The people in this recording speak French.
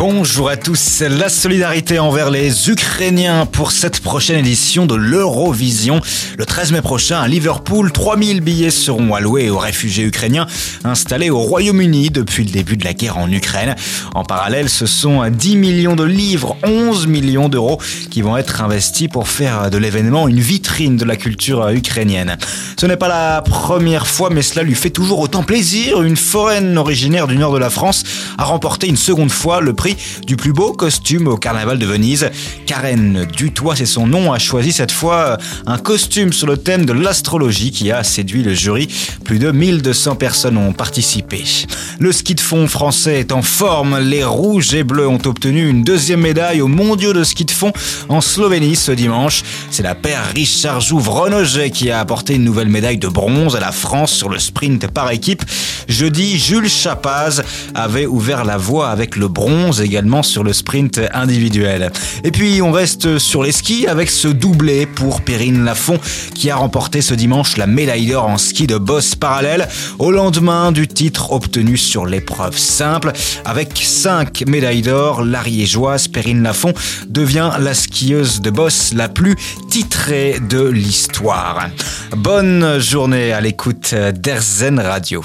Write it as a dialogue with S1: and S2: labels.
S1: Bonjour à tous. La solidarité envers les Ukrainiens pour cette prochaine édition de l'Eurovision. Le 13 mai prochain à Liverpool, 3000 billets seront alloués aux réfugiés ukrainiens installés au Royaume-Uni depuis le début de la guerre en Ukraine. En parallèle, ce sont 10 millions de livres, 11 millions d'euros qui vont être investis pour faire de l'événement une vitrine de la culture ukrainienne. Ce n'est pas la première fois, mais cela lui fait toujours autant plaisir. Une foraine originaire du nord de la France a remporté une seconde fois le prix du plus beau costume au carnaval de Venise. Karen Dutoit, c'est son nom, a choisi cette fois un costume sur le thème de l'astrologie qui a séduit le jury. Plus de 1200 personnes ont participé. Le ski de fond français est en forme. Les rouges et bleus ont obtenu une deuxième médaille aux mondiaux de ski de fond en Slovénie ce dimanche. C'est la paire Richard Jouve-Renoget qui a apporté une nouvelle médaille de bronze à la France sur le sprint par équipe. Jeudi, Jules Chapaz avait ouvert la voie avec le également sur le sprint individuel. Et puis on reste sur les skis avec ce doublé pour Perrine Lafont qui a remporté ce dimanche la médaille d'or en ski de boss parallèle au lendemain du titre obtenu sur l'épreuve simple. Avec 5 médailles d'or, l'ariégeoise Perrine Lafont devient la skieuse de boss la plus titrée de l'histoire. Bonne journée à l'écoute d'Erzen Radio